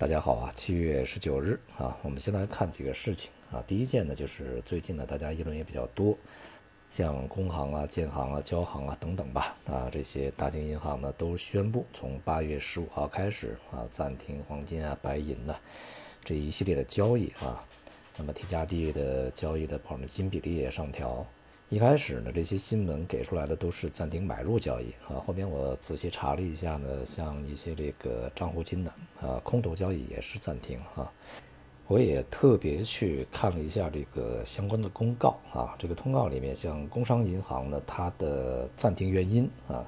大家好啊，七月十九日啊，我们先来看几个事情啊。第一件呢，就是最近呢，大家议论也比较多，像工行啊、建行啊、交行啊等等吧啊，这些大型银行呢都宣布从八月十五号开始啊，暂停黄金啊、白银呐这一系列的交易啊。那么 T 加 D 的交易的保证金比例也上调。一开始呢，这些新闻给出来的都是暂停买入交易啊。后面我仔细查了一下呢，像一些这个账户金的啊，空头交易也是暂停啊。我也特别去看了一下这个相关的公告啊，这个通告里面，像工商银行呢，它的暂停原因啊，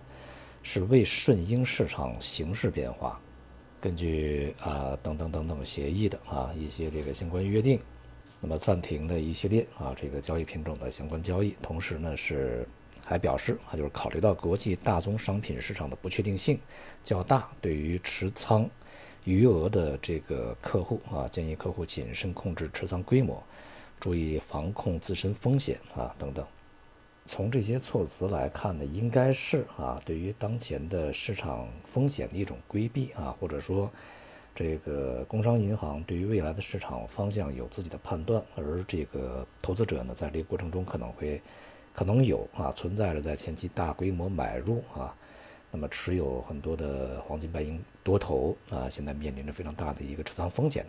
是为顺应市场形势变化，根据啊等等等等协议的啊一些这个相关约定。那么暂停的一系列啊，这个交易品种的相关交易，同时呢是还表示啊，就是考虑到国际大宗商品市场的不确定性较大，对于持仓余额的这个客户啊，建议客户谨慎控制持仓规模，注意防控自身风险啊等等。从这些措辞来看呢，应该是啊，对于当前的市场风险的一种规避啊，或者说。这个工商银行对于未来的市场方向有自己的判断，而这个投资者呢，在这个过程中可能会可能有啊存在着在前期大规模买入啊，那么持有很多的黄金白银多头啊，现在面临着非常大的一个持仓风险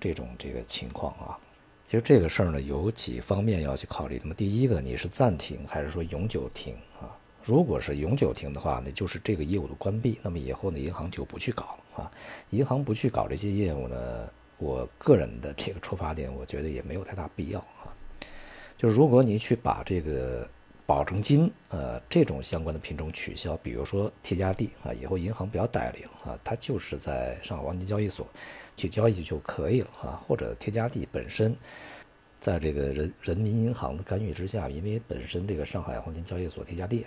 这种这个情况啊。其实这个事儿呢，有几方面要去考虑。那么第一个，你是暂停还是说永久停啊？如果是永久停的话，那就是这个业务的关闭，那么以后呢，银行就不去搞了啊。银行不去搞这些业务呢，我个人的这个出发点，我觉得也没有太大必要啊。就是如果你去把这个保证金，呃，这种相关的品种取消，比如说 T 加 D 啊，以后银行不要代理了啊，它就是在上海黄金交易所去交易就可以了啊，或者 T 加 D 本身。在这个人人民银行的干预之下，因为本身这个上海黄金交易所 T 加 D，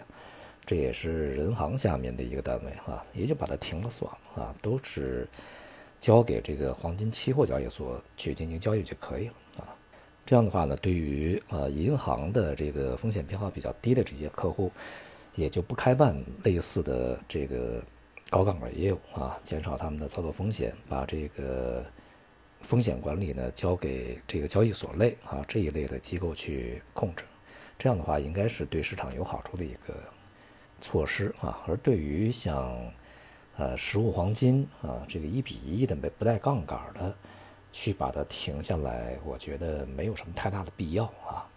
这也是人行下面的一个单位啊，也就把它停了算了啊，都是交给这个黄金期货交易所去进行交易就可以了啊。这样的话呢，对于啊银行的这个风险偏好比较低的这些客户，也就不开办类似的这个高杠杆业务啊，减少他们的操作风险，把这个。风险管理呢，交给这个交易所类啊这一类的机构去控制，这样的话应该是对市场有好处的一个措施啊。而对于像呃实物黄金啊这个一比一的没不带杠杆的，去把它停下来，我觉得没有什么太大的必要啊。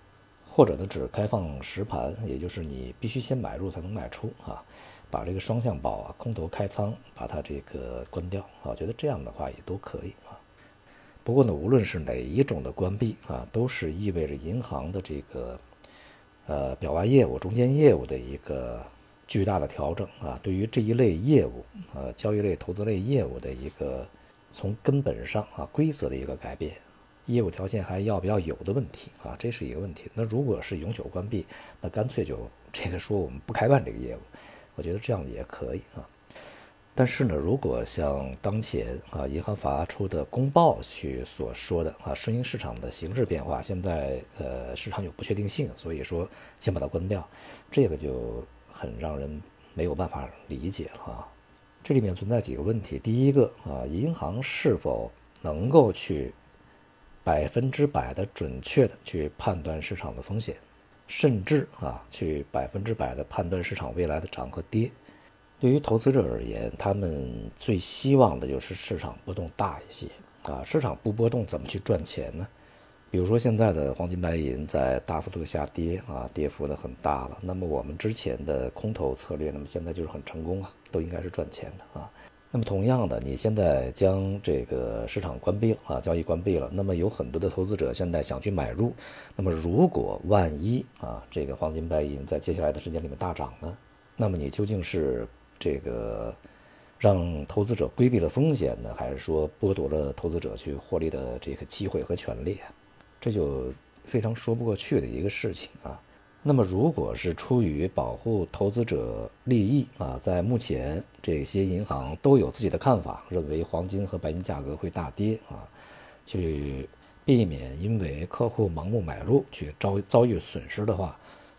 或者呢，只开放实盘，也就是你必须先买入才能卖出啊，把这个双向保啊空头开仓把它这个关掉啊，我觉得这样的话也都可以啊。不过呢，无论是哪一种的关闭啊，都是意味着银行的这个呃表外业务、中间业务的一个巨大的调整啊。对于这一类业务，呃，交易类、投资类业务的一个从根本上啊规则的一个改变，业务条件还要不要有的问题啊，这是一个问题。那如果是永久关闭，那干脆就这个说我们不开办这个业务，我觉得这样也可以啊。但是呢，如果像当前啊银行发出的公报去所说的啊，顺应市场的形势变化，现在呃市场有不确定性，所以说先把它关掉，这个就很让人没有办法理解啊。这里面存在几个问题，第一个啊，银行是否能够去百分之百的准确的去判断市场的风险，甚至啊去百分之百的判断市场未来的涨和跌？对于投资者而言，他们最希望的就是市场波动大一些啊。市场不波动，怎么去赚钱呢？比如说现在的黄金白银在大幅度的下跌啊，跌幅的很大了。那么我们之前的空头策略，那么现在就是很成功啊，都应该是赚钱的啊。那么同样的，你现在将这个市场关闭了啊，交易关闭了，那么有很多的投资者现在想去买入。那么如果万一啊，这个黄金白银在接下来的时间里面大涨呢？那么你究竟是？这个让投资者规避了风险呢，还是说剥夺了投资者去获利的这个机会和权利？这就非常说不过去的一个事情啊。那么，如果是出于保护投资者利益啊，在目前这些银行都有自己的看法，认为黄金和白银价格会大跌啊，去避免因为客户盲目买入去遭遭遇损失的话，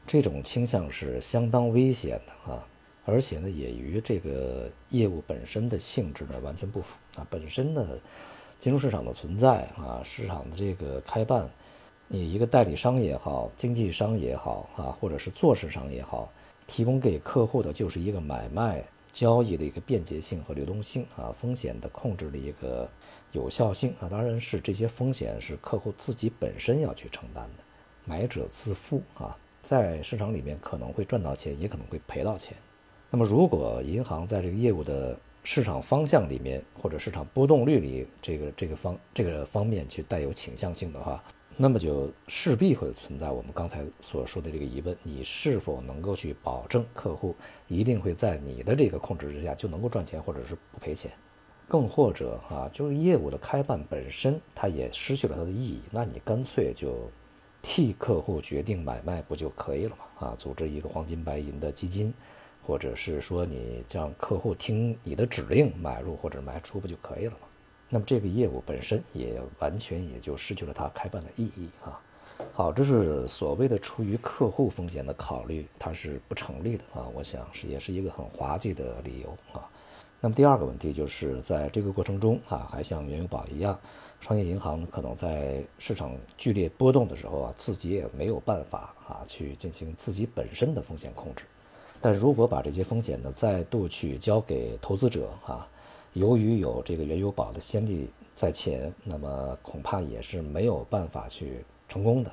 这种倾向是相当危险的啊。而且呢，也与这个业务本身的性质呢完全不符啊。本身呢，金融市场的存在啊，市场的这个开办，你一个代理商也好，经纪商也好啊，或者是做市商也好，提供给客户的就是一个买卖交易的一个便捷性和流动性啊，风险的控制的一个有效性啊。当然是这些风险是客户自己本身要去承担的，买者自负啊，在市场里面可能会赚到钱，也可能会赔到钱。那么，如果银行在这个业务的市场方向里面，或者市场波动率里这个这个方这个方面去带有倾向性的话，那么就势必会存在我们刚才所说的这个疑问：你是否能够去保证客户一定会在你的这个控制之下就能够赚钱，或者是不赔钱？更或者啊，就是业务的开办本身它也失去了它的意义，那你干脆就替客户决定买卖不就可以了吗？啊，组织一个黄金白银的基金。或者是说你让客户听你的指令买入或者卖出不就可以了吗？那么这个业务本身也完全也就失去了它开办的意义啊。好，这是所谓的出于客户风险的考虑，它是不成立的啊。我想是也是一个很滑稽的理由啊。那么第二个问题就是在这个过程中啊，还像原油宝一样，商业银行可能在市场剧烈波动的时候啊，自己也没有办法啊去进行自己本身的风险控制。但如果把这些风险呢再度去交给投资者啊，由于有这个原油宝的先例在前，那么恐怕也是没有办法去成功的。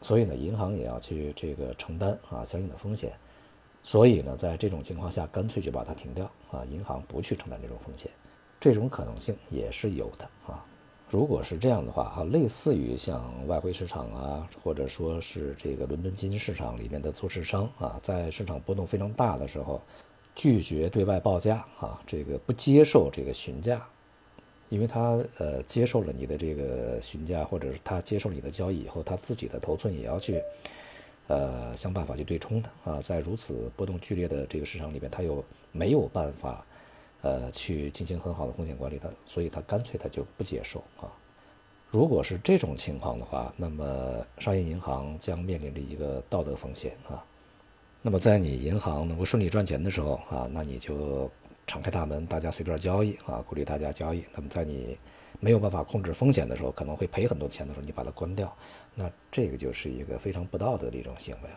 所以呢，银行也要去这个承担啊相应的风险。所以呢，在这种情况下，干脆就把它停掉啊，银行不去承担这种风险，这种可能性也是有的啊。如果是这样的话啊，类似于像外汇市场啊，或者说是这个伦敦金市场里面的做市商啊，在市场波动非常大的时候，拒绝对外报价啊，这个不接受这个询价，因为他呃接受了你的这个询价，或者是他接受你的交易以后，他自己的头寸也要去呃想办法去对冲的啊，在如此波动剧烈的这个市场里面，他又没有办法。呃，去进行很好的风险管理的，所以他干脆他就不接受啊。如果是这种情况的话，那么商业银行将面临着一个道德风险啊。那么在你银行能够顺利赚钱的时候啊，那你就敞开大门，大家随便交易啊，鼓励大家交易。那么在你没有办法控制风险的时候，可能会赔很多钱的时候，你把它关掉，那这个就是一个非常不道德的一种行为了。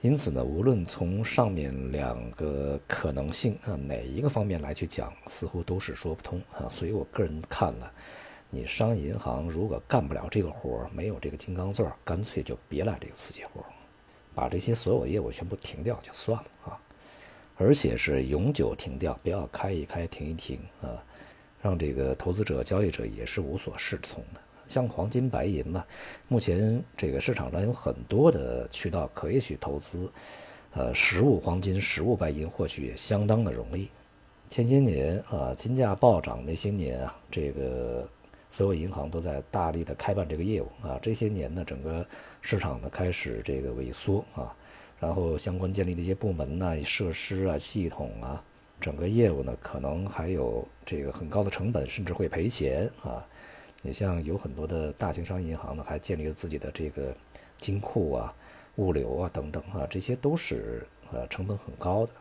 因此呢，无论从上面两个可能性啊哪一个方面来去讲，似乎都是说不通啊。所以我个人看呢，你商业银行如果干不了这个活儿，没有这个金刚钻，干脆就别来这个刺激活儿，把这些所有业务全部停掉就算了啊。而且是永久停掉，不要开一开停一停啊，让这个投资者、交易者也是无所适从的。像黄金、白银嘛，目前这个市场上有很多的渠道可以去投资，呃，实物黄金、实物白银获取也相当的容易。前些年啊，金价暴涨那些年啊，这个所有银行都在大力的开办这个业务啊。这些年呢，整个市场呢开始这个萎缩啊，然后相关建立的一些部门呢、设施啊、系统啊，整个业务呢可能还有这个很高的成本，甚至会赔钱啊。你像有很多的大型商业银行呢，还建立了自己的这个金库啊、物流啊等等啊，这些都是呃成本很高的。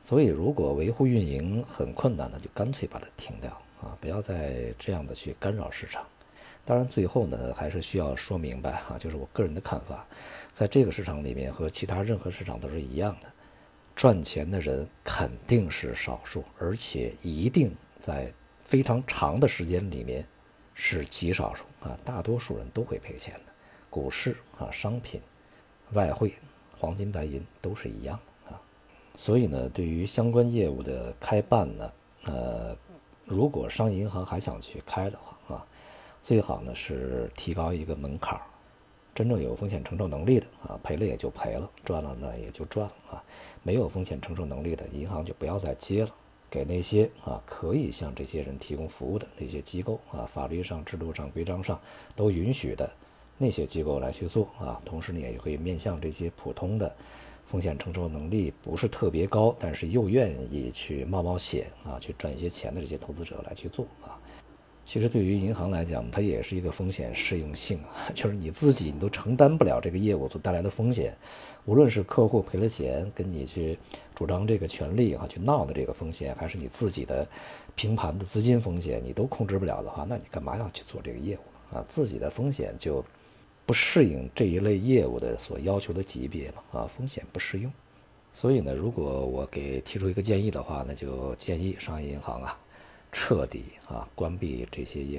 所以如果维护运营很困难呢，就干脆把它停掉啊，不要再这样的去干扰市场。当然最后呢，还是需要说明白哈，就是我个人的看法，在这个市场里面和其他任何市场都是一样的，赚钱的人肯定是少数，而且一定在非常长的时间里面。是极少数啊，大多数人都会赔钱的。股市啊，商品、外汇、黄金、白银都是一样啊。所以呢，对于相关业务的开办呢，呃，如果商业银行还想去开的话啊，最好呢是提高一个门槛儿，真正有风险承受能力的啊，赔了也就赔了，赚了呢也就赚了啊。没有风险承受能力的银行就不要再接了。给那些啊可以向这些人提供服务的那些机构啊，法律上、制度上、规章上都允许的那些机构来去做啊。同时呢，也可以面向这些普通的风险承受能力不是特别高，但是又愿意去冒冒险啊，去赚一些钱的这些投资者来去做啊。其实对于银行来讲，它也是一个风险适用性啊，就是你自己你都承担不了这个业务所带来的风险，无论是客户赔了钱跟你去主张这个权利啊，去闹的这个风险，还是你自己的平盘的资金风险，你都控制不了的话，那你干嘛要去做这个业务啊？自己的风险就不适应这一类业务的所要求的级别嘛啊，风险不适用。所以呢，如果我给提出一个建议的话，那就建议商业银行啊。彻底啊，关闭这些业